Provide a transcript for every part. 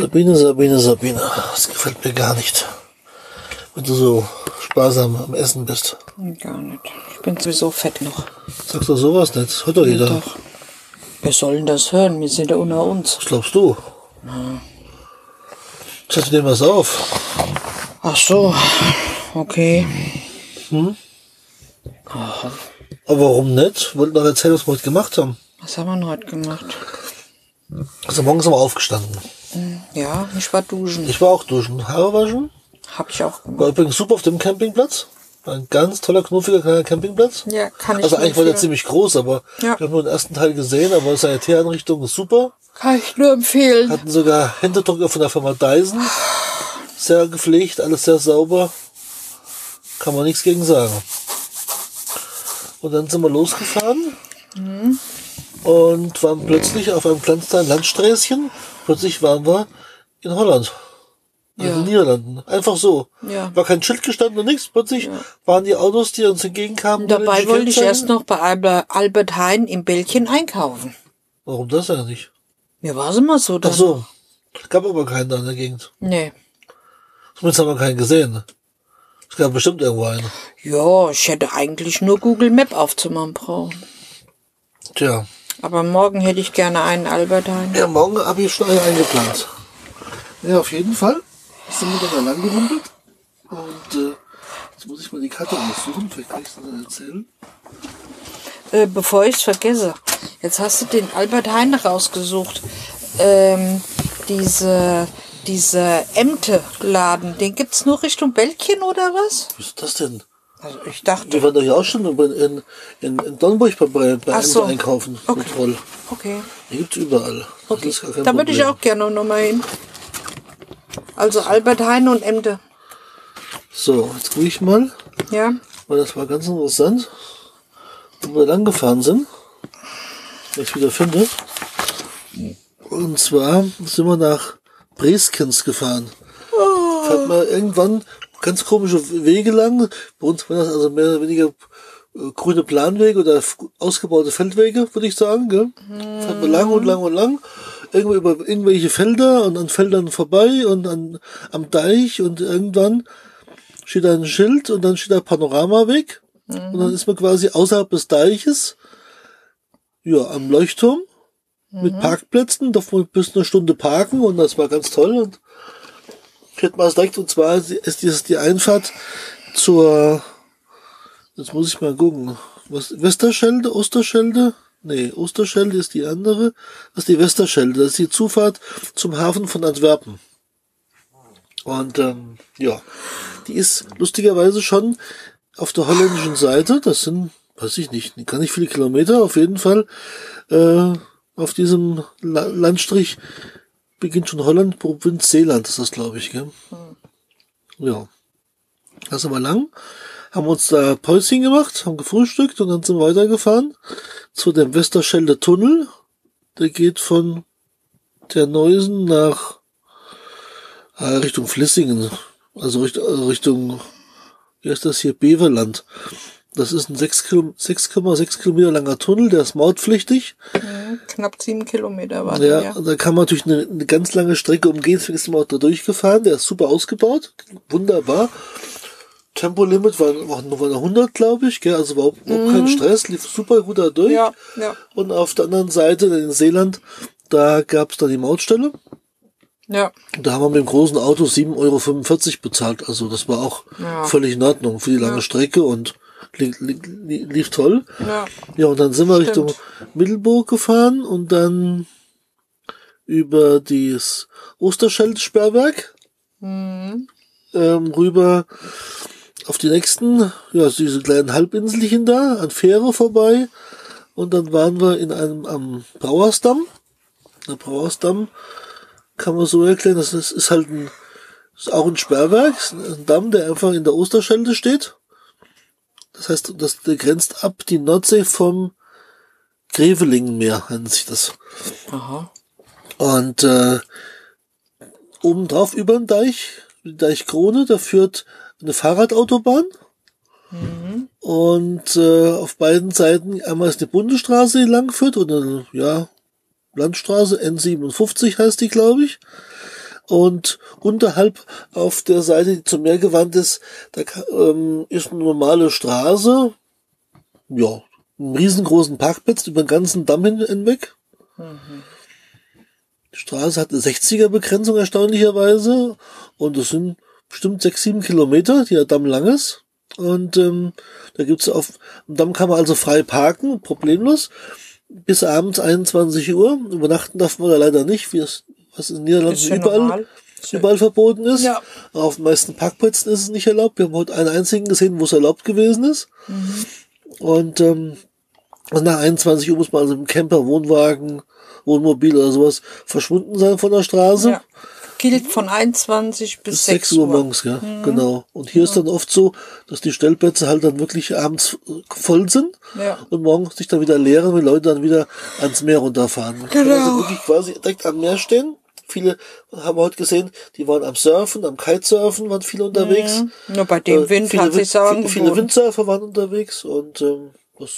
Sabine, Sabine, Sabine. Das gefällt mir gar nicht. Wenn du so sparsam am Essen bist. Gar nicht. Ich bin sowieso fett noch. Sagst du sowas nicht? Hört doch jeder. Doch. Wir sollen das hören. Wir sind ja unter uns. Was glaubst du? Schätze dir was auf. Ach so. Okay. Aber warum nicht? Wollten doch erzählen, was wir heute gemacht haben. Was haben wir denn heute gemacht? Also morgens sind wir aufgestanden. Ja, ich war duschen. Ich war auch duschen. Haare waschen. Hab ich auch gemacht. War übrigens super auf dem Campingplatz. War ein ganz toller, knuffiger kleiner Campingplatz. Ja, kann ich Also eigentlich war der ziemlich groß, aber Ja. wir haben nur den ersten Teil gesehen, aber Sanitäreinrichtung ist super. Kann ich nur empfehlen. Hatten sogar Händedrucker von der Firma Dyson. Sehr gepflegt, alles sehr sauber. Kann man nichts gegen sagen. Und dann sind wir losgefahren und waren plötzlich auf einem ganz kleinen Landsträßchen. Plötzlich waren wir in Holland. In Ja. den Niederlanden. Einfach so. Ja. War kein Schild gestanden und nichts. Plötzlich waren die Autos, die uns entgegenkamen. Und dabei wollte ich erst noch bei Albe- Albert Hein im Bällchen einkaufen. Warum das eigentlich? Mir war es immer so. Ach dann. so. Gab aber keinen da in der Gegend. Nee. Zumindest haben wir keinen gesehen. Es gab bestimmt irgendwo einen. Ja, ich hätte eigentlich nur Google Map aufzumachen brauchen. Tja. Aber morgen hätte ich gerne einen Albert Hein. Ja, morgen habe ich schon einen eingeplant. Ja, auf jeden Fall sind wir dann da lang gerumpelt. Und äh, jetzt muss ich mal die Karte aussuchen, vielleicht kann ich es dann erzählen. Äh, bevor ich es vergesse, jetzt hast du den Albert Hein rausgesucht. Ähm, diese, diese Ämte-Laden, den gibt's nur Richtung Bällchen oder was? Was ist das denn? Also ich Wir dachte, waren doch ja auch schon in, in, in, Dornburg bei, bei, Ach so. einkaufen Okay. mit Roll. okay. Die gibt's überall. Okay. Da würde ich auch gerne nochmal hin. Also Albert Hein und Ämte. So, jetzt gucke ich mal, Ja. weil das war ganz interessant, wo wir lang gefahren sind. Wenn ich wieder finde. Und zwar sind wir nach Breskens gefahren. Fährt man irgendwann ganz komische Wege lang. Bei uns waren das also mehr oder weniger äh, grüne Planwege oder ausgebaute Feldwege, würde ich sagen. Gell? Fährt man lang und lang und lang. Irgendwo über irgendwelche Felder und an Feldern vorbei und an, am Deich und irgendwann steht da ein Schild und dann steht da Panoramaweg. Und dann ist man quasi außerhalb des Deiches, ja, am Leuchtturm mit Parkplätzen, darf man bis eine Stunde parken und das war ganz toll und ich hätte mal direkt und zwar ist dieses die Einfahrt zur jetzt muss ich mal gucken was Westerschelde Osterschelde? Nee Osterschelde ist die andere das ist die Westerschelde das ist die Zufahrt zum Hafen von Antwerpen. Und ähm, ja die ist lustigerweise schon auf der holländischen Seite das sind weiß ich nicht gar nicht viele Kilometer auf jeden Fall äh, auf diesem La Landstrich beginnt schon Holland, Provinz Seeland ist das, glaube ich, gell? Ja. Da sind wir lang, haben uns da Päuschen gemacht, haben gefrühstückt und dann sind wir weitergefahren zu dem Westerschelde Tunnel. Der geht von der Neusen nach äh, Richtung Flissingen, also Richtung, äh, Richtung, wie heißt das hier, Beverland. Das ist ein 6 Kilo- 6,6 Kilometer langer Tunnel, der ist mautpflichtig. Knapp sieben Kilometer war Ja, der, ja. da kann man natürlich eine, eine ganz lange Strecke umgehen, deswegen ist man auch da durchgefahren. Der ist super ausgebaut, wunderbar. Tempolimit war, war nur war 100, glaube ich, gell? also überhaupt, überhaupt kein Stress, lief super gut da durch. Mhm. Ja, ja. Und auf der anderen Seite, in Seeland, da gab's dann die Mautstelle. Ja. Da haben wir mit dem großen Auto 7,45 Euro bezahlt. Also das war auch Ja. völlig in Ordnung für die lange Strecke und li li li lief toll. Ja. Ja, und dann sind wir Stimmt. Richtung Mittelburg gefahren und dann über dieses Osterschelde-Sperrwerk Mhm. ähm, rüber auf die nächsten, ja, diese kleinen Halbinselchen da, an Fähre vorbei. Und dann waren wir in einem am Brauersdamm. Der Brauersdamm kann man so erklären, das ist, ist halt ein, ist auch ein Sperrwerk, ein Damm, der einfach in der Osterschelde steht. Das heißt, das grenzt ab die Nordsee vom Grevelingenmeer, nennt sich das. Aha. Und äh, obendrauf über den Deich, die Deichkrone, da führt eine Fahrradautobahn. Und äh, auf beiden Seiten einmal ist eine Bundesstraße, die lang führt, und eine ja, Landstraße, N57 heißt die, glaube ich. Und unterhalb auf der Seite, die zum Meer gewandt ist, da ähm, ist eine normale Straße. Ja, einen riesengroßen Parkplatz über den ganzen Damm hin- hinweg. Die Straße hat eine 60er-Begrenzung erstaunlicherweise. Und es sind bestimmt sechs, sieben Kilometer, die der Damm lang ist. Und ähm, da gibt's auf am Damm kann man also frei parken, problemlos. Bis abends 21 Uhr. Übernachten darf man da leider nicht, wie es was in den Niederlanden ja überall, normal. überall verboten ist. Ja. Auf den meisten Parkplätzen ist es nicht erlaubt. Wir haben heute einen einzigen gesehen, wo es erlaubt gewesen ist. Und ähm, nach 21 Uhr muss man also im Camper, Wohnwagen, Wohnmobil oder sowas verschwunden sein von der Straße. Ja. Gilt von 21 bis Bis 6 6 Uhr Uhr. morgens, ja, genau. Und hier ist dann oft so, dass die Stellplätze halt dann wirklich abends äh, voll sind Ja. und morgens sich dann wieder leeren, wenn Leute dann wieder ans Meer runterfahren. Genau. also wirklich quasi direkt am Meer stehen. Viele haben wir heute gesehen, die waren am Surfen, am Kitesurfen, waren viele unterwegs. Nur bei dem Äh, Wind viele, hat sich Wind- viele, viele. Windsurfer waren unterwegs und ähm, das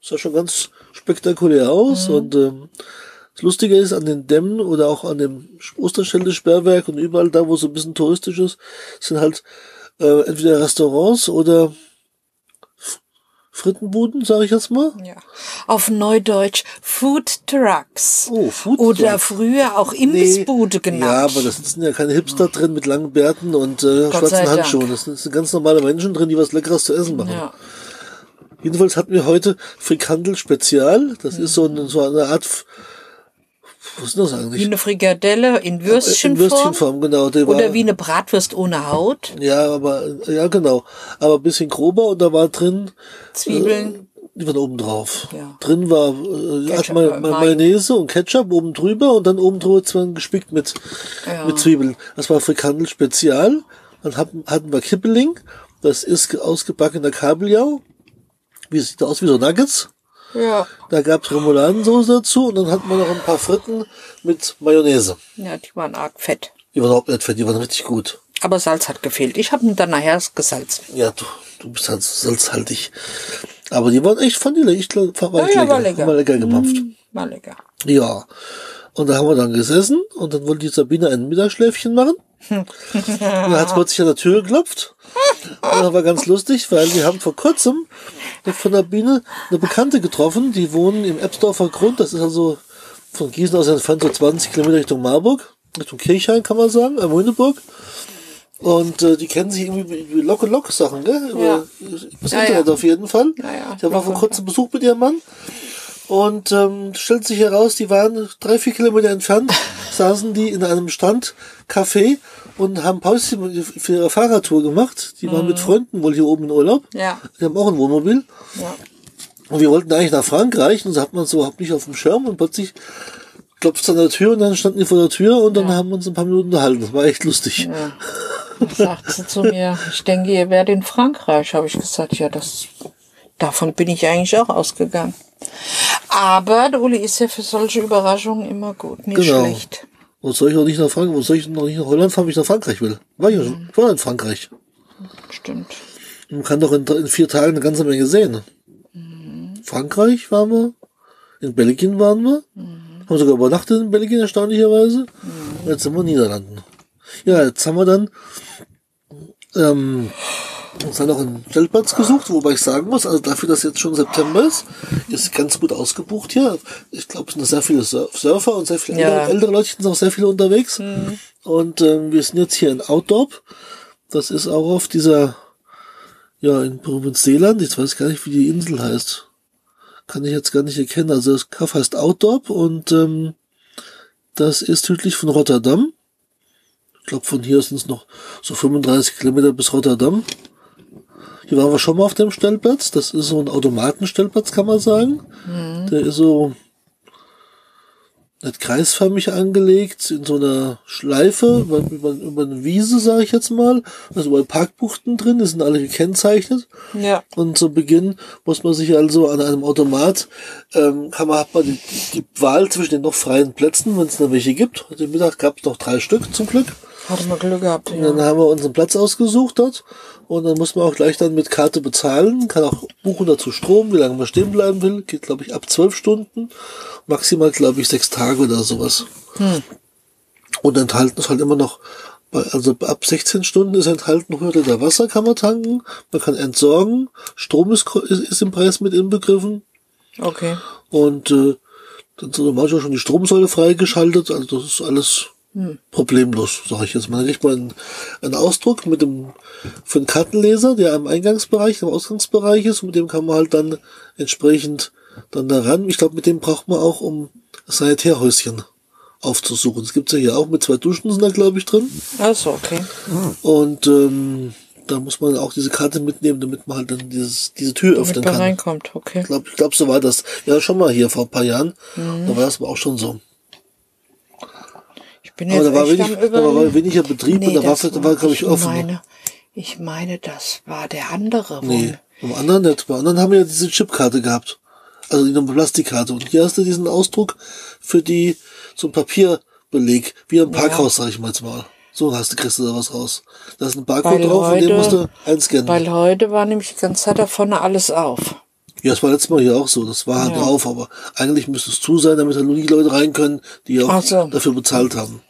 sah schon ganz spektakulär aus. Mhm. Und ähm, das Lustige ist, an den Dämmen oder auch an dem Osterschelde-Sperrwerk und überall da, wo es so ein bisschen touristisch ist, sind halt äh, entweder Restaurants oder Frittenbuden, sage ich jetzt mal. Ja. Auf Neudeutsch Food Trucks. Oh, Food Oder Truck. früher auch Imbissbude genannt. Ja, aber das sitzen ja keine Hipster drin mit langen Bärten und äh, Gott schwarzen. Handschuhen. Das sind, ganz normale Menschen drin, die was Leckeres zu essen machen. ja. Jedenfalls hatten wir heute Frikandel Spezial. Das ist so eine, so eine Art, was ist das Wie eigentlich? eine Frikadelle in In Würstchenform. Würstchenform, genau. Der war, Oder wie eine Bratwurst ohne Haut. ja, aber, ja, genau. Aber ein bisschen grober und da war drin, Zwiebeln. die waren oben drauf. Ja. Drin war, äh, Ketchup, Ma äh, Ma Mayo. Mayonnaise und Ketchup oben drüber und dann oben drüber zwar gespickt mit, Ja. mit Zwiebeln. Das war Frikandel Spezial. Dann hatten, hatten wir Kippeling. Das ist ge- ausgebackener Kabeljau. Wie sieht aus wie so Nuggets. Ja. Da gab's Remouladensoße dazu und dann hatten wir noch ein paar Fritten mit Mayonnaise. Ja, die waren arg fett. Die waren überhaupt nicht fett, die waren richtig gut. Aber Salz hat gefehlt. Ich habe ihn dann nachher gesalzen. Ja, du, du bist halt salzhaltig. Aber die waren echt Vanille. Ich glaub, war, Ja, echt ja, lecker. war lecker. War lecker gemampft. War lecker. Ja. Und da haben wir dann gesessen und dann wollte die Sabine ein Mittagsschläfchen machen. Und dann hat es plötzlich an der Tür geklopft. Und das war ganz lustig, weil wir haben vor kurzem von der Biene eine Bekannte getroffen, die wohnen im Ebsdorfer Grund. Das ist also von Gießen aus entfernt so 20 Kilometer Richtung Marburg, Richtung Kirchhain kann man sagen, am Lüneburg. Und äh, die kennen sich irgendwie über Lock-and-Lock-Sachen, gell? Über Ja. das Ja, Internet ja. auf jeden Fall. Ja, ja. Ich habe vor kurzem Besuch mit ihrem Mann. Und ähm, stellt sich heraus, die waren drei, vier Kilometer entfernt, saßen die in einem Strandcafé und haben Pause für ihre Fahrradtour gemacht. Die waren mit Freunden wohl hier oben in Urlaub. Mhm. Ja. Die haben auch ein Wohnmobil. Ja. Und wir wollten eigentlich nach Frankreich und so hat man so überhaupt nicht auf dem Schirm und plötzlich klopft es an der Tür und dann standen die vor der Tür und dann haben wir uns ein paar Minuten unterhalten. Das war echt lustig. Dann sagt sie zu mir, ich denke, ihr werdet in Frankreich. Habe ich gesagt, ja, das, davon bin ich eigentlich auch ausgegangen. Aber der Uli ist ja für solche Überraschungen immer gut, nicht Genau. schlecht. Wo soll ich noch nicht nach Frankreich, wo soll ich noch nicht nach Holland fahren, wenn ich nach Frankreich will? War ich ja schon. Ich war in Frankreich. Stimmt. Man kann doch in, in vier Tagen eine ganze Menge sehen. Frankreich waren wir, in Belgien waren wir, haben sogar übernachtet in Belgien erstaunlicherweise. Und jetzt sind wir in den Niederlanden. Ja, jetzt haben wir dann ähm, uns dann noch einen Stellplatz gesucht, wobei ich sagen muss, also dafür, dass jetzt schon September ist, ist ganz gut ausgebucht hier. Ich glaube, es sind sehr viele Sur- Surfer und sehr viele Ja. ältere, ältere Leute sind auch sehr viele unterwegs. Und ähm, wir sind jetzt hier in Outdorp. Das ist auch auf dieser ja, in Provinz-Seeland, ich weiß gar nicht, wie die Insel heißt. Kann ich jetzt gar nicht erkennen. Also das Kaff heißt Outdorp und ähm, das ist südlich von Rotterdam. Ich glaube, von hier sind es noch so 35 Kilometer bis Rotterdam. Hier waren wir schon mal auf dem Stellplatz. Das ist so ein Automatenstellplatz, kann man sagen. Der ist so nicht kreisförmig angelegt, in so einer Schleife, über, über, über eine Wiese, sage ich jetzt mal. Also überall Parkbuchten drin, die sind alle gekennzeichnet. Ja. Und zu Beginn muss man sich also an einem Automat, ähm, kann man, hat man die, die Wahl zwischen den noch freien Plätzen, wenn es noch welche gibt. Heute Mittag gab es noch drei Stück zum Glück. Hatte mal Glück gehabt, Und dann ja. haben wir unseren Platz ausgesucht dort. Und dann muss man auch gleich dann mit Karte bezahlen. Kann auch buchen dazu Strom, wie lange man stehen bleiben will. Geht, glaube ich, ab zwölf Stunden. Maximal, glaube ich, sechs Tage oder sowas. Und enthalten ist halt immer noch, bei- also ab 16 Stunden ist enthalten 100 Liter Wasser kann man tanken, man kann entsorgen, Strom ist, ist im Preis mit inbegriffen Okay. und äh, dann sind manchmal schon die Stromsäule freigeschaltet, also das ist alles problemlos, sage ich jetzt mal. Dann kriegt man einen, Ausdruck mit dem für einen Kartenleser, der am Eingangsbereich, am Ausgangsbereich ist, und mit dem kann man halt dann entsprechend dann daran. Ich glaube, mit dem braucht man auch, um Sanitärhäuschen aufzusuchen. Das gibt's ja hier auch mit zwei Duschen sind da, glaube ich, drin. Also, okay. Und ähm, da muss man auch diese Karte mitnehmen, damit man halt dann dieses, diese Tür Damit öffnen man kann. reinkommt, okay. Ich glaube, ich glaub, so war das. Ja, schon mal hier vor ein paar Jahren. Mhm. Da war das aber auch schon so. Ich bin Aber da war, wenig, da war weniger Betrieb und da war, da war glaube ich, offen. Meine, ich meine, das war der andere. Nee, beim anderen nicht. Beim anderen haben wir ja diese Chipkarte gehabt. Also die Plastikkarte. Und hier hast du diesen Ausdruck für die, so ein Papierbeleg, wie im Parkhaus, sag ich mal jetzt mal. So hast du, kriegst du da was raus. Da ist ein Barcode Weil drauf und den heute- musst du einscannen. Weil heute war nämlich die ganze Zeit da vorne alles auf. Ja, das war letztes Mal hier auch so. Das war halt Ja. drauf, aber eigentlich müsste es zu sein, damit halt nur die Leute rein können, die auch so. dafür bezahlt haben.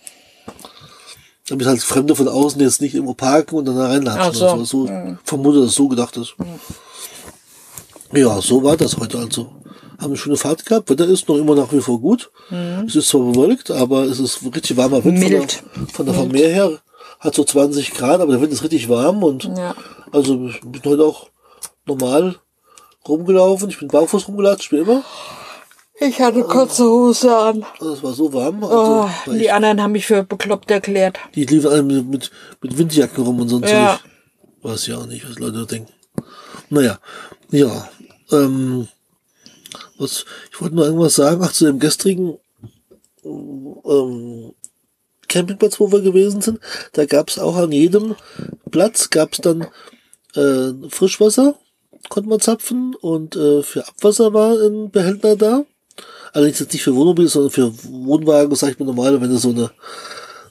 Damit halt Fremde von außen jetzt nicht irgendwo parken und dann da reinlatschen. So. oder so. so vermute, dass so gedacht ist. Ja, so war das heute also. Haben eine schöne Fahrt gehabt. Wetter ist noch immer nach wie vor gut. Es ist zwar bewölkt, aber es ist richtig warmer Wind. Mhm. Mild. Von der, von der vom Meer her hat so 20 Grad, aber der Wind ist richtig warm und Ja. also ich bin heute auch normal rumgelaufen. Ich bin barfuß rumgelatscht, wie immer. Ich hatte kurze Hose an. Also es war so warm. Also, Oh, weil die anderen haben mich für bekloppt erklärt. die liefen alle mit, mit, mit Windjacken rum und so ein Ja. Zeug. Weiß ja auch nicht, was Leute denken. Naja, ja. Ähm, was, ich wollte nur irgendwas sagen. Ach, zu dem gestrigen ähm, Campingplatz, wo wir gewesen sind, da gab es auch an jedem Platz gab es dann äh, Frischwasser, konnte man zapfen und äh, für Abwasser war ein Behälter da. Allerdings jetzt nicht für Wohnmobil, sondern für Wohnwagen, sag ich mir normal, wenn du so eine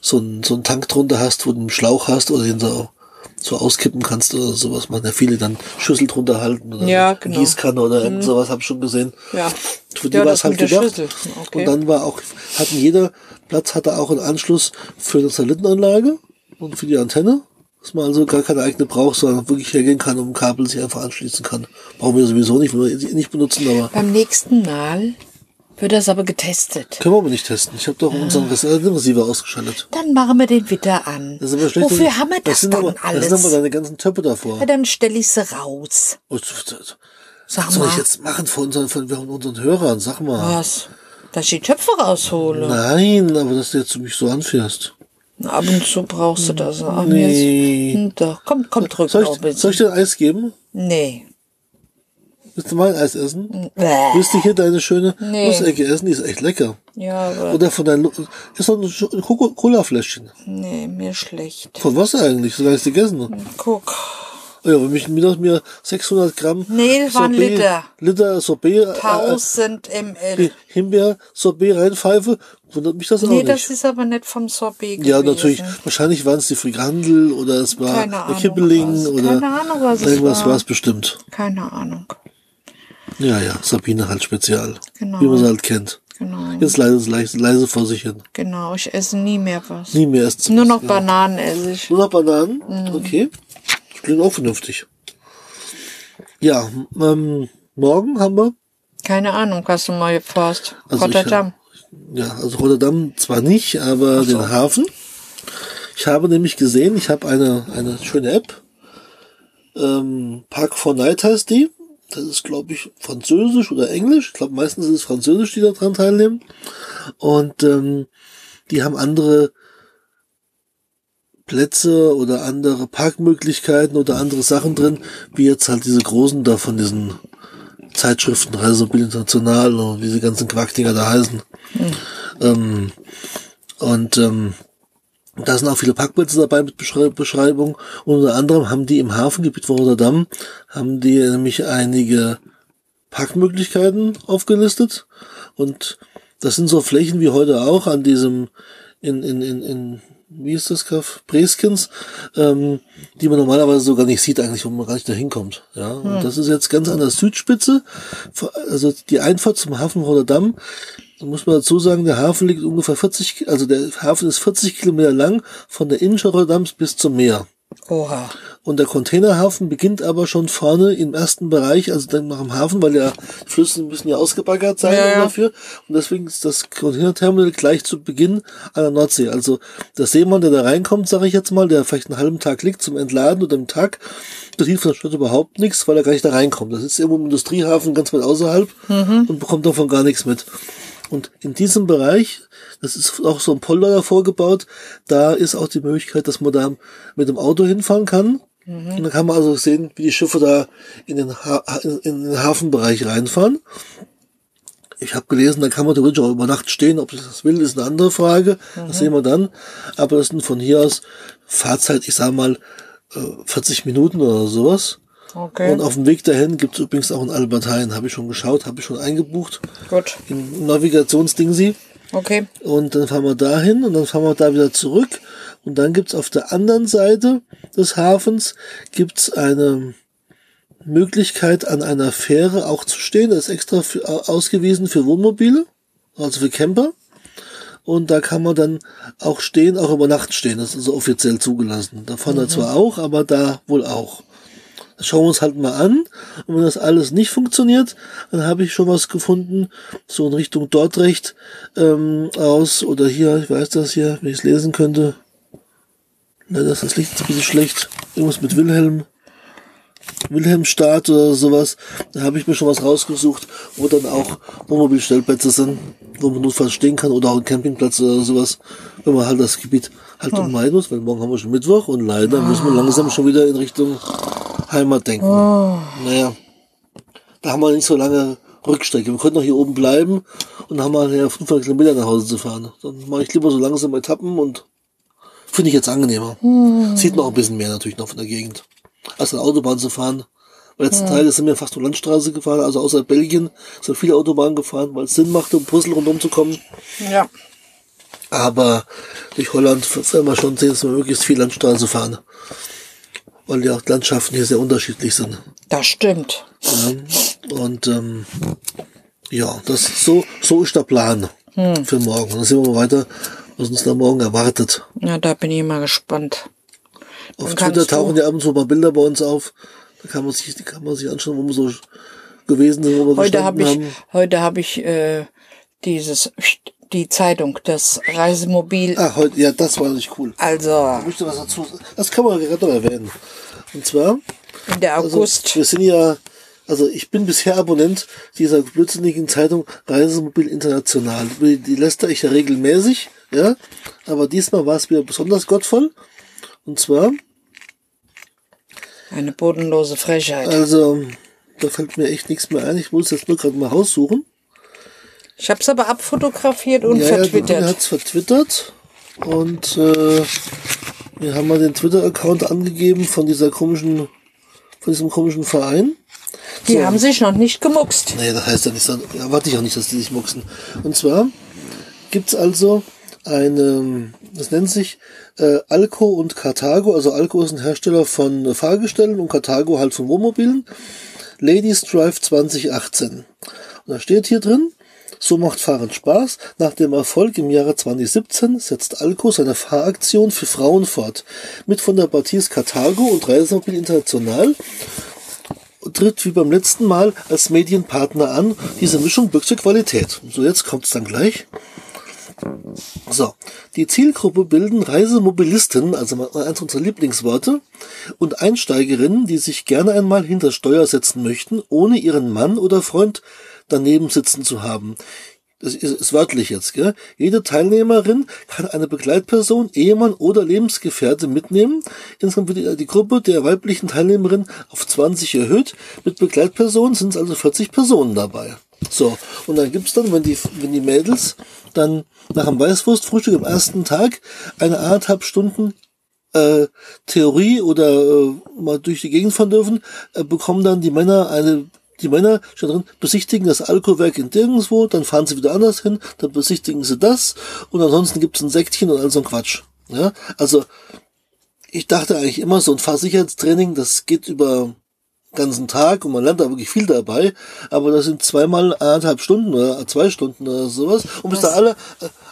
so einen so einen Tank drunter hast, wo du einen Schlauch hast oder den so, so auskippen kannst oder sowas. Man ja viele dann Schüssel drunter halten oder Ja, genau. Gießkanne oder irgend sowas, habe ich schon gesehen. Ja. Für die Ja, war es halt gedacht. Okay. Und dann war auch, hatten jeder Platz hatte auch einen Anschluss für eine Satellitenanlage und für die Antenne. Dass man also gar keine eigene braucht, sondern wirklich hergehen kann und ein Kabel sich einfach anschließen kann. Brauchen wir sowieso nicht, wollen wir nicht benutzen, aber Beim nächsten Mal wird das aber getestet. können wir aber nicht testen. Ich habe doch unseren Receiver ausgeschaltet. Dann machen wir den wieder an. Das schlecht. Wofür haben wir das, sind dann aber, alles? Das sind aber deine ganzen Töpfe davor. ja, dann stelle ich sie raus. Was Sag soll ich jetzt machen von unseren, von unseren Hörern? Sag mal. Was? Dass ich die Töpfe raushole. Nein, aber dass du jetzt mich so anfährst. Ab und zu brauchst du das. Ach, Nee. Jetzt, hm, doch, komm, komm, drück Soll ich, bisschen. soll ich dir ein Eis geben? Nee. Willst du mein Eis essen? Bäh. Willst du hier deine schöne Nee. Nussecke essen? Die ist echt lecker. Ja, aber Oder von deinem, ist doch ein Cola-Fläschchen. nee, mir schlecht. Von was eigentlich? So gar nicht gegessen. Guck. Oh ja, wenn mich mir, mir 600 Gramm Nee, das war Sorbet- Liter. Liter Sorbet, äh, 1000 ml. Himbeer Sorbet reinpfeife, wundert mich das auch Nee, nicht. das ist aber nicht vom Sorbet Ja, gewesen. natürlich. Wahrscheinlich waren es die Frikandel oder es war Keine der Ahnung, Kibbeling was. oder Keine Ahnung, was es irgendwas war. war es bestimmt. Keine Ahnung. Ja, ja, Sabine halt spezial. Genau. Wie man sie halt kennt. Genau. Jetzt leise, leise, leise vor sich hin. Genau, ich esse nie mehr was. Nie mehr ist Nur noch Bananen esse ich. Nur noch Bananen? Mhm. Okay. Klingt auch vernünftig. Ja, ähm, morgen haben wir, Keine Ahnung, was du mal vorhast. Also ich Rotterdam. ja, also Rotterdam zwar nicht, aber den Hafen. Ich habe nämlich gesehen, ich habe eine, eine schöne App. Ähm, Park for Night heißt die. Das ist, glaube ich, Französisch oder Englisch. Ich glaube, meistens ist es Französisch, die daran teilnehmen. Und ähm, die haben andere Plätze oder andere Parkmöglichkeiten oder andere Sachen drin, wie jetzt halt diese großen da von diesen Zeitschriften, Reisemobil International und wie diese ganzen Quackdinger da heißen. Ähm, und ähm, da sind auch viele Parkplätze dabei mit Beschrei Beschreibung. Und unter anderem haben die im Hafengebiet von Rotterdam, haben die nämlich einige Parkmöglichkeiten aufgelistet. Und das sind so Flächen wie heute auch an diesem, in, in, in, in wie ist das Kaff? Breskens, ähm, die man normalerweise so gar nicht sieht eigentlich, wo man gar nicht da hinkommt. Ja, und das ist jetzt ganz an der Südspitze, also die Einfahrt zum Hafen Rotterdam Da muss man dazu sagen, der Hafen liegt ungefähr 40, also der Hafen ist 40 Kilometer lang von der Innenstadt Rotterdams bis zum Meer. Oha. Und der Containerhafen beginnt aber schon vorne im ersten Bereich, also dann nach dem Hafen, weil ja die Flüsse müssen ja ausgebaggert sein Ja, ja. dafür. Und deswegen ist das Containerterminal gleich zu Beginn an der Nordsee. Also der Seemann, der da reinkommt, sage ich jetzt mal, der vielleicht einen halben Tag liegt zum Entladen oder am Tag, der sieht von der Stadt überhaupt nichts, weil er gar nicht da reinkommt. Das ist irgendwo im Industriehafen ganz weit außerhalb und bekommt davon gar nichts mit. Und in diesem Bereich, das ist auch so ein Polder davor gebaut, da ist auch die Möglichkeit, dass man da mit dem Auto hinfahren kann. Und dann kann man also sehen, wie die Schiffe da in den, ha in den Hafenbereich reinfahren. Ich habe gelesen, da kann man theoretisch auch über Nacht stehen. Ob das das will, ist eine andere Frage. Das sehen wir dann. Aber das sind von hier aus Fahrzeit, ich sag mal, äh, 40 Minuten oder sowas. Okay. Und auf dem Weg dahin gibt es übrigens auch ein Albertheim. Habe ich schon geschaut, habe ich schon eingebucht. Gut. Im Navigationsding sie. Okay. Und dann fahren wir dahin und dann fahren wir da wieder zurück. Und dann gibt's auf der anderen Seite des Hafens gibt's eine Möglichkeit, an einer Fähre auch zu stehen. Das ist extra für, ausgewiesen für Wohnmobile, also für Camper. Und da kann man dann auch stehen, auch über Nacht stehen. Das ist also offiziell zugelassen. Da vorne zwar auch, aber da wohl auch. Das schauen wir uns halt mal an. Und wenn das alles nicht funktioniert, dann habe ich schon was gefunden, so in Richtung Dordrecht ähm, aus. Oder hier, ich weiß das hier, wenn ich es lesen könnte. Na, das, das Licht ist ein bisschen schlecht. Irgendwas mit Wilhelm. Wilhelmstadt oder sowas. Da habe ich mir schon was rausgesucht, wo dann auch Wohnmobilstellplätze sind, wo man notfalls stehen kann oder auch ein Campingplatz oder sowas, wenn man halt das Gebiet halt ummeiden muss, weil morgen haben wir schon Mittwoch und leider müssen wir langsam schon wieder in Richtung Heimat denken. Naja, da haben wir nicht so lange Rückstrecke. Wir können noch hier oben bleiben und haben wir ja 500 Kilometer nach Hause zu fahren. Dann mache ich lieber so langsam Etappen und finde ich jetzt angenehmer. Sieht man auch ein bisschen mehr natürlich noch von der Gegend. Als an Autobahn zu fahren. Weil letzten Tage sind wir fast nur Landstraße gefahren, also außer Belgien sind viele Autobahnen gefahren, weil es Sinn machte, um Brüssel rundum zu kommen. Ja. Aber durch Holland werden wir schon sehen, dass wir möglichst viel Landstraße fahren. Weil ja auch die Landschaften hier sehr unterschiedlich sind. Das stimmt. Ja, und ähm, ja, das so so ist der Plan für morgen. Und dann sehen wir mal weiter, was uns da morgen erwartet. Ja, da bin ich mal gespannt. Auf Dann Twitter kannst du- tauchen ja ab und zu mal Bilder bei uns auf. Da kann man sich, die kann man sich anschauen, wo wir so gewesen sind, wo wir Heute habe ich, haben. heute habe ich äh, dieses die Zeitung, das Reisemobil. Ah, heute, ja, das war nicht cool. Also Ich möchte was dazu. Das kann man gerade noch erwähnen. Und zwar, in der also, August. wir sind ja, also ich bin bisher Abonnent dieser blödsinnigen Zeitung Reisemobil International. Die, die lässt ich ja regelmäßig, ja. Aber diesmal war es wieder besonders gottvoll. Und zwar, Eine bodenlose Frechheit. also, da fällt mir echt nichts mehr ein. Ich muss jetzt nur gerade mal raussuchen. Ich habe es aber abfotografiert und ja, ja, der vertwittert. hat es vertwittert. Und äh, wir haben mal den Twitter-Account angegeben von dieser komischen, von diesem komischen Verein. die haben sich noch nicht gemuckst. Nee, das heißt ja nicht, so- erwarte ich auch nicht, dass die sich mucksen. Und zwar gibt's also eine, das nennt sich äh, Alco und Carthago. Also Alco ist ein Hersteller von Fahrgestellen und Carthago halt von Wohnmobilen. Ladies Drive 2018. Und da steht hier drin, so macht Fahren Spaß. Nach dem Erfolg im Jahre 2017 setzt Alco seine Fahraktion für Frauen fort. Mit von der Baptiste Carthago und Reisemobil International tritt wie beim letzten Mal als Medienpartner an. Diese Mischung birgt zur Qualität. So, jetzt kommt's dann gleich. So, die Zielgruppe bilden Reisemobilisten, also eins unserer Lieblingsworte, und Einsteigerinnen, die sich gerne einmal hinter Steuer setzen möchten, ohne ihren Mann oder Freund daneben sitzen zu haben. Das ist, ist wörtlich jetzt, gell? Jede Teilnehmerin kann eine Begleitperson, Ehemann oder Lebensgefährte mitnehmen. Insgesamt wird die- die Gruppe der weiblichen Teilnehmerinnen auf 20 erhöht. Mit Begleitpersonen sind es also 40 Personen dabei. So, und dann gibt's dann, wenn die, wenn die Mädels dann nach dem Weißwurstfrühstück am ersten Tag eine anderthalb Stunden äh, Theorie oder äh, mal durch die Gegend fahren dürfen, äh, bekommen dann die Männer eine, die Männer steht drin, besichtigen das Alkoholwerk in nirgendwo, dann fahren sie wieder anders hin, dann besichtigen sie das und ansonsten gibt's ein Sektchen und all so ein Quatsch. Ja, also ich dachte eigentlich immer, so ein Fahrsicherheitstraining, das geht über ganzen Tag und man lernt da wirklich viel dabei, aber das sind zweimal eineinhalb Stunden oder zwei Stunden oder sowas und bis da alle,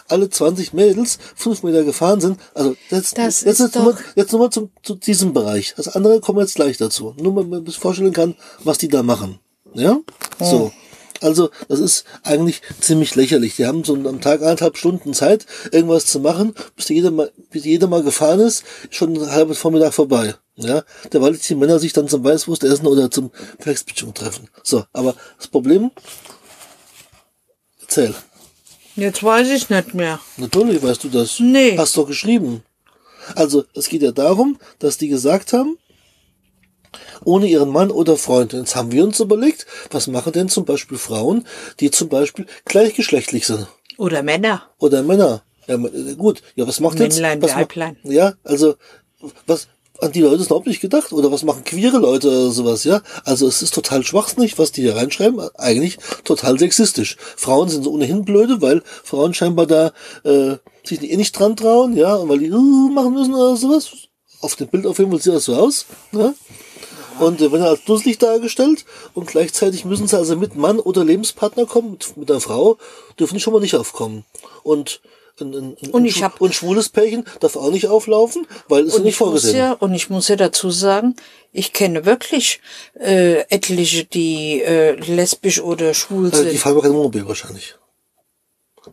alle 20 Mädels fünf Meter gefahren sind, also jetzt, Das jetzt, jetzt nochmal, jetzt nochmal zu, zu diesem Bereich. Das andere kommen jetzt gleich dazu. Nur mal, man sich vorstellen kann, was die da machen. Ja? So. Also, das ist eigentlich ziemlich lächerlich. Die haben so am Tag eineinhalb Stunden Zeit, irgendwas zu machen, bis jeder mal, bis jeder mal gefahren ist, schon ein halbes Vormittag vorbei. Ja, derweil die Männer sich dann zum Weißwurst essen oder zum Flexbitchung treffen. So, aber das Problem, erzähl. Jetzt weiß ich nicht mehr. Natürlich weißt du das. Nee. Hast doch geschrieben. Also, es geht ja darum, dass die gesagt haben, ohne ihren Mann oder Freund. Und Jetzt haben wir uns überlegt, was machen denn zum Beispiel Frauen, die zum Beispiel gleichgeschlechtlich sind? Oder Männer. Oder Männer. Ja, äh, gut. Ja, was macht jetzt? Männlein, was ma- Weiblein. Ja, also, was, an die Leute ist überhaupt nicht gedacht. Oder was machen queere Leute oder sowas, ja? Also, es ist total schwachsinnig, was die hier reinschreiben. Eigentlich total sexistisch. Frauen sind so ohnehin blöde, weil Frauen scheinbar da, äh, sich eh nicht dran trauen, ja, und weil die, uh, machen müssen oder sowas. Auf dem Bild auf jeden Fall sieht das so aus, ja? Und äh, werden als dusselig dargestellt und gleichzeitig müssen sie also mit Mann oder Lebenspartner kommen, mit, mit einer Frau, dürfen die schon mal nicht aufkommen. Und ein, ein, ein, Und ich hab- und schwules Pärchen darf auch nicht auflaufen, weil es nicht ich muss vorgesehen. ja, und ich muss ja dazu sagen, ich kenne wirklich äh, etliche, die äh, lesbisch oder schwul Also die sind. fahren aber kein Wohnmobil wahrscheinlich.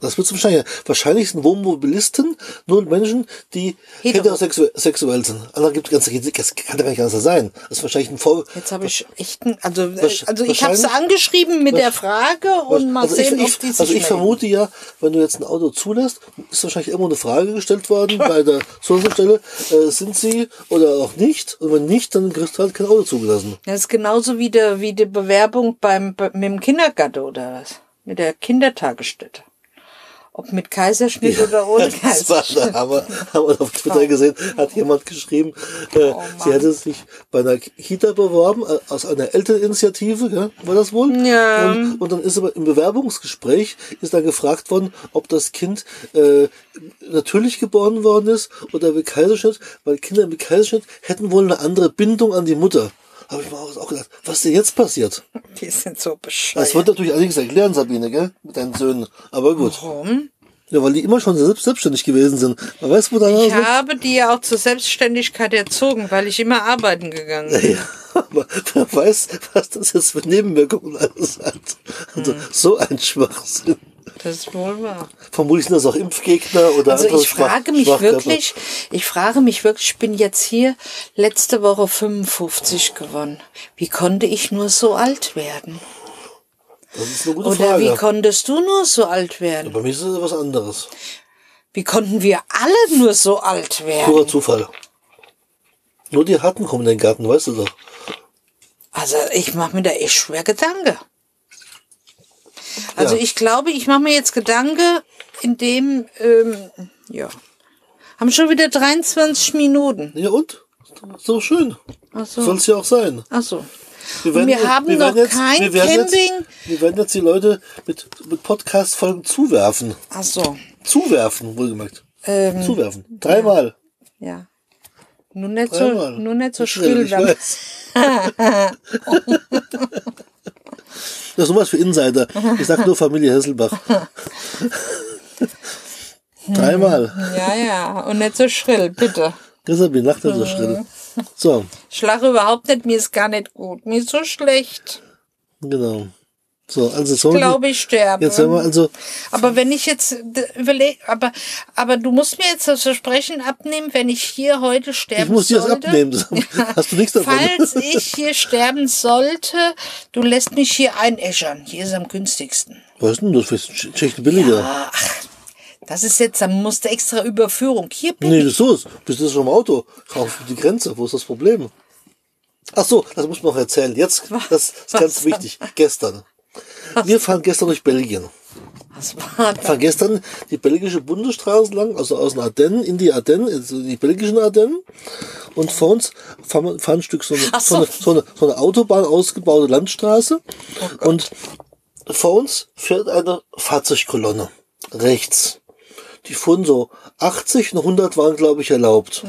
Das wird wahrscheinlich. Wahrscheinlich sind Wohnmobilisten nur Menschen, die Hetero. heterosexuell sexuell sind. Andere gibt ganz, das kann ja gar nicht anders sein. Das ist wahrscheinlich ein Vor. Jetzt habe ich echt, ein, also, äh, also ich habe wahrscheinlich- angeschrieben mit der Frage und mal also sehen, ich, ob die sich Also ich vermute ja, wenn du jetzt ein Auto zulässt, ist wahrscheinlich immer eine Frage gestellt worden bei der Sourcestelle, äh, sind sie oder auch nicht? Und wenn nicht, dann kriegst du halt kein Auto zugelassen. Das ist genauso wie die, wie die Bewerbung beim, bei, mit dem Kindergarten oder was? Mit der Kindertagesstätte. Ob mit Kaiserschnitt oder ohne Das war Kaiserschnitt. da haben wir, haben wir auf Twitter gesehen, hat jemand geschrieben, äh, Oh sie hätte sich bei einer Kita beworben, äh, aus einer Elterninitiative, ja, war das wohl? Ja. Und, und dann ist aber im Bewerbungsgespräch ist dann gefragt worden, ob das Kind äh, natürlich geboren worden ist oder mit Kaiserschnitt, weil Kinder mit Kaiserschnitt hätten wohl eine andere Bindung an die Mutter. Habe ich mir auch gedacht, was denn jetzt passiert? Die sind so Das bescheuert. wird natürlich einiges erklären, Sabine, gell? Mit deinen Söhnen. Aber gut. Warum? Ja, weil die immer schon selbst, selbstständig gewesen sind. Man weiß, wo da Ich habe die ja auch zur Selbstständigkeit erzogen, weil ich immer arbeiten gegangen bin. Ja, aber wer weiß, was das jetzt für Nebenwirkungen alles hat. Also, so ein Schwachsinn. Das ist wohl wahr. Vermutlich sind das auch Impfgegner oder Also andere ich frage mich wirklich, ich frage mich wirklich, ich bin jetzt hier letzte Woche 55 geworden. Wie konnte ich nur so alt werden? Das ist eine gute Oder Frage. wie konntest du nur so alt werden? Bei mir ist es was anderes. Wie konnten wir alle nur so alt werden? Purer Zufall. Nur die Ratten kommen in den Garten, weißt du doch. Also ich mache mir da echt schwer Gedanke. Also Ja. ich glaube, ich mache mir jetzt Gedanke, indem, ähm, ja, haben schon wieder 23 Minuten. Ja und? Doch schön. So. Soll es ja auch sein. Ach so. Wir, Wir jetzt- haben wir noch werden kein wir werden Camping. Jetzt, wir werden jetzt die Leute mit, mit Podcast-Folgen zuwerfen. Ach so. Zuwerfen, wohlgemerkt. Ähm, Zuwerfen. Dreimal. Ja. Nur nicht so, nur nicht so Schrill, ich weiß. Das ist nur was für Insider. Ich sag nur Familie Hesselbach. Dreimal. Ja, ja. Und nicht so schrill, bitte. Deshalb lacht nicht so schrill. So, Ich lache überhaupt nicht, mir ist gar nicht gut. Mir ist so schlecht. genau. So, also so. Ich glaube, ich sterbe. Jetzt werden wir also, Aber wenn ich jetzt überlege, aber, aber du musst mir jetzt das Versprechen abnehmen, wenn ich hier heute sterben ich muss dir das abnehmen. Hast du nichts davon? Falls ich hier sterben sollte, du lässt mich hier einäschern. Hier ist am günstigsten. Was ist denn das für Tschechen billiger? Ach, das ist jetzt, dann musste extra Überführung. Hier bin Nee, das ist so. Bist du schon im Auto? Auf die Grenze. Wo ist das Problem? Ach so, das muss man noch erzählen. Jetzt, das ist ganz wichtig. Gestern. Wir fahren gestern durch Belgien. Was war das? fahren gestern die belgische Bundesstraße lang, also aus den Ardennen in die Ardennen, also die belgischen Ardennen. Und vor uns fahren, wir- fahren ein Stück so eine, so. so. eine, so, eine, so eine Autobahn ausgebaute Landstraße. und vor uns fährt eine Fahrzeugkolonne. Rechts. Die fuhren so 80 und 100 waren, glaube ich, erlaubt.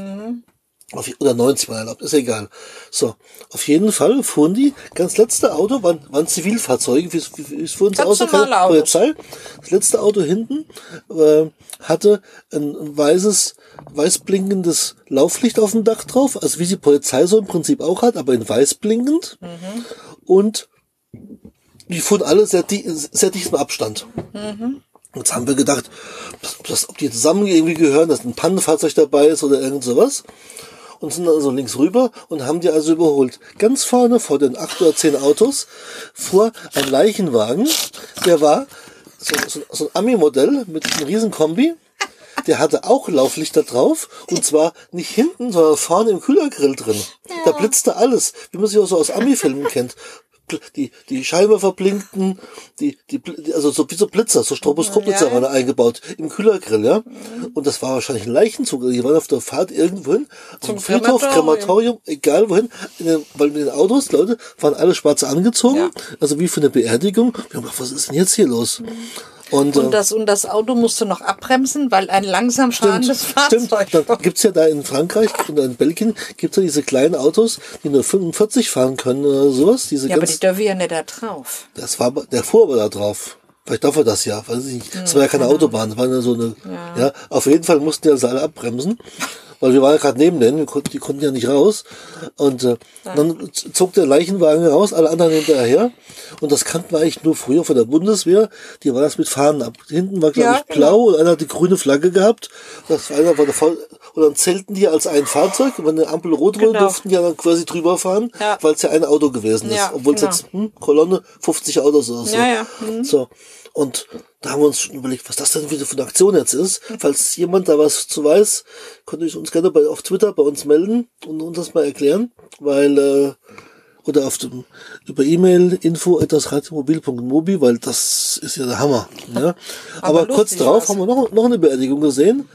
Auf, oder 90 Mal erlaubt, ist egal. So, auf jeden Fall fuhren die, ganz letzte Auto, waren, waren Zivilfahrzeuge, wie, wie fuhren sie aus, Autos. Polizei. Das letzte Auto hinten äh, hatte ein weißes, weiß blinkendes Lauflicht auf dem Dach drauf, also wie die Polizei so im Prinzip auch hat, aber in weiß blinkend. Und die fuhren alle sehr, sehr dicht im Abstand. Jetzt haben wir gedacht, ob, das, ob die zusammen irgendwie gehören, dass ein Pannenfahrzeug dabei ist oder irgend sowas. Und sind dann also links rüber und haben die also überholt. Ganz vorne vor den acht oder zehn Autos fuhr ein Leichenwagen, der war so, so, so ein Ami-Modell mit einem riesen Kombi. Der hatte auch Lauflichter drauf und zwar nicht hinten, sondern vorne im Kühlergrill drin. Da blitzte alles, wie man sich auch so aus Ami-Filmen kennt. Die, die Scheinwerfer blinkten, die, die, also so wie so Blitzer, so Stroboskopblitzer Ja, waren da eingebaut im Kühlergrill, ja. Und das war wahrscheinlich ein Leichenzug. Die waren auf der Fahrt irgendwohin, Zum Friedhof, Krematorium. Krematorium, egal wohin, in den, weil mit den Autos, Leute, waren alle schwarz angezogen, Ja. also wie für eine Beerdigung. Wir haben gedacht, was ist denn jetzt hier los? Und, Und äh, das, und das Auto musste noch abbremsen, weil ein langsam fahrendes Stimmt, Fahrzeug dann gibt's ja da in Frankreich und in Belgien gibt's ja diese kleinen Autos, die nur 45 fahren können oder sowas. Diese Ja, aber die dürfen ja nicht da drauf. das war, der fuhr aber da drauf. Vielleicht darf er das ja, weiß ich nicht. Das war ja keine Autobahn, das war ja so eine, ja. auf jeden Fall mussten die also alle abbremsen. Weil wir waren ja gerade neben denen, die konnten ja nicht raus. Und äh, dann zog der Leichenwagen raus, alle anderen hinterher. Und das kannten wir eigentlich nur früher von der Bundeswehr. Die war das mit Fahnen ab. Hinten war, glaube Ja, ich, blau und einer hat die grüne Flagge gehabt. Das war einer war der voll, und dann zählten die als ein Fahrzeug. Und wenn eine Ampel rot wurde, Genau. durften die ja dann quasi drüber fahren, Ja. weil es ja ein Auto gewesen ist. Ja, Obwohl es genau. jetzt hm, Kolonne 50 Autos oder so. Ja, ja. Mhm. Und da haben wir uns schon überlegt, was das denn wieder für eine Aktion jetzt ist. Falls jemand da was zu weiß, könnt ihr uns gerne bei, auf Twitter bei uns melden und uns das mal erklären, weil, äh, oder auf dem, über E-Mail info mobil.mobi, weil das ist ja der Hammer. Ja. Aber, lustig kurz darauf war's. haben wir noch, noch eine Beerdigung gesehen.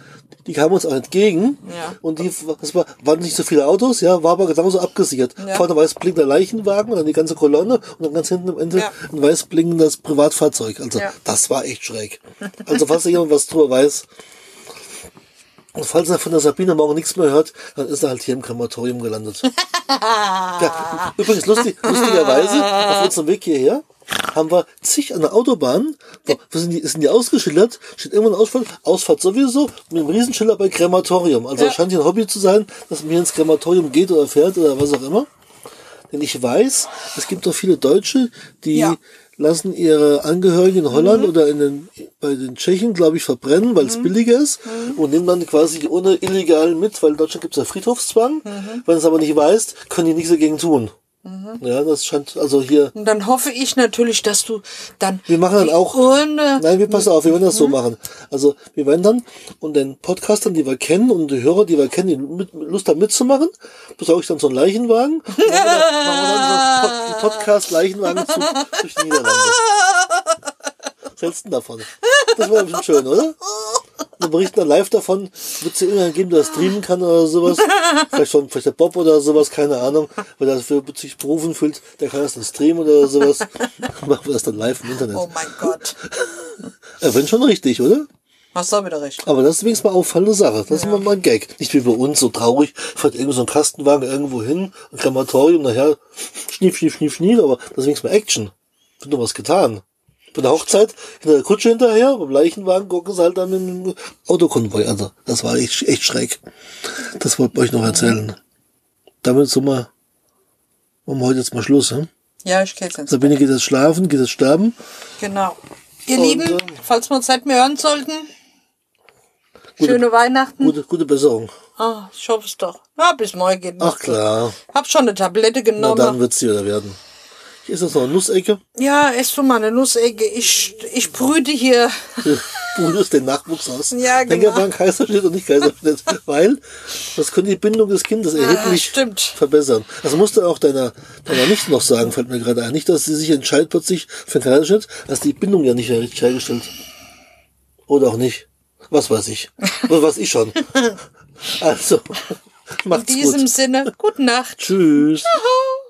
Die kam uns auch entgegen. Ja. Und die, das war, waren nicht so viele Autos, ja, war aber genauso abgesichert. Ja. Vorne weiß blinkender Leichenwagen und dann die ganze Kolonne und dann ganz hinten am Ende Ja. ein weiß blinkendes Privatfahrzeug. Also, das war echt schräg. Also, falls jemand was drüber weiß. Und falls er von der Sabine morgen nichts mehr hört, dann ist er halt hier im Krematorium gelandet. ja, übrigens, lustig, lustigerweise, auf unserem Weg hierher haben wir zig an der Autobahn, wo, sind die, sind die ausgeschildert, steht irgendwo eine Ausfahrt, Ausfahrt sowieso, mit einem Riesenschilder bei Krematorium. Also Ja. scheint hier ein Hobby zu sein, dass man hier ins Krematorium geht oder fährt oder was auch immer. Denn ich weiß, es gibt doch viele Deutsche, die Ja. Lassen ihre Angehörigen in Holland oder in den, bei den Tschechen, glaube ich, verbrennen, weil es billiger ist und nehmen dann quasi ohne illegal mit, weil in Deutschland gibt es ja Friedhofszwang. Wenn du es aber nicht weißt, können die nichts dagegen tun. Ja, das scheint also hier. Und dann hoffe ich natürlich, dass du dann Wir machen dann auch. Urne Nein, wir passen auf, wir werden das so machen. Also wir werden dann und den Podcastern, die wir kennen und die Hörer, die wir kennen, die mit, Lust haben mitzumachen, besorge ich dann so einen Leichenwagen. Und machen wir dann, machen wir dann so einen Pod- Podcast Leichenwagenzug durch die Niederlande. Was hältst du denn davon? Das wäre bestimmt schön, oder? Wir berichten dann live davon, wird es ja irgendwann geben, der das streamen kann oder sowas. Vielleicht von vielleicht der Bob oder sowas, keine Ahnung, weil er sich berufen fühlt, der kann das dann streamen oder sowas. Machen wir das dann live im Internet. Oh mein Gott. Ja, wenn schon richtig, oder? Hast du wieder recht. Aber das ist wenigstens mal auffallende Sache. Das ist immer mal ein Gag. Nicht wie bei uns so traurig, fährt irgend so ein Kastenwagen irgendwo hin, ein Krematorium, nachher schnief, schnief, schnief, schnief, aber das ist wenigstens mal Action. Wird doch was getan. Bei der Hochzeit hinter der Kutsche hinterher, beim Leichenwagen gucken sie halt dann mit dem Autokonvoi. Also, das war echt, echt schräg. Das wollte ich euch noch erzählen. Damit sind wir, machen wir heute jetzt mal Schluss. Hm? Ja, ich gehe jetzt. Sabine geht jetzt schlafen, geht jetzt sterben. Genau. Ihr Und, Lieben, ähm, falls wir uns nicht mehr hören sollten, schöne Weihnachten. Gute, gute Besserung. Ah, ich hoffe es doch. Ja, bis morgen geht. Ach klar. Hab schon eine Tablette Na, genommen. dann wird's dir wieder werden. Ist jetzt noch eine Nussecke. Ja, ess du mal eine Nussecke. Ich, ich brüte hier. Brütest den Nachwuchs aus. Ja, genau. Denke an Kaiserschnitt und nicht Kaiserschnitt, weil das könnte die Bindung des Kindes erheblich stimmt. verbessern. Das musst du auch deiner, deiner Nichte noch sagen, fällt mir gerade ein. Nicht, dass sie sich entscheidet plötzlich für einen Kaiserschnitt, dass die Bindung ja nicht mehr richtig hergestellt. Oder auch nicht. Was weiß ich. Was weiß ich schon. Also, In macht's diesem gut. Sinne, gute Nacht. Tschüss. Ciao.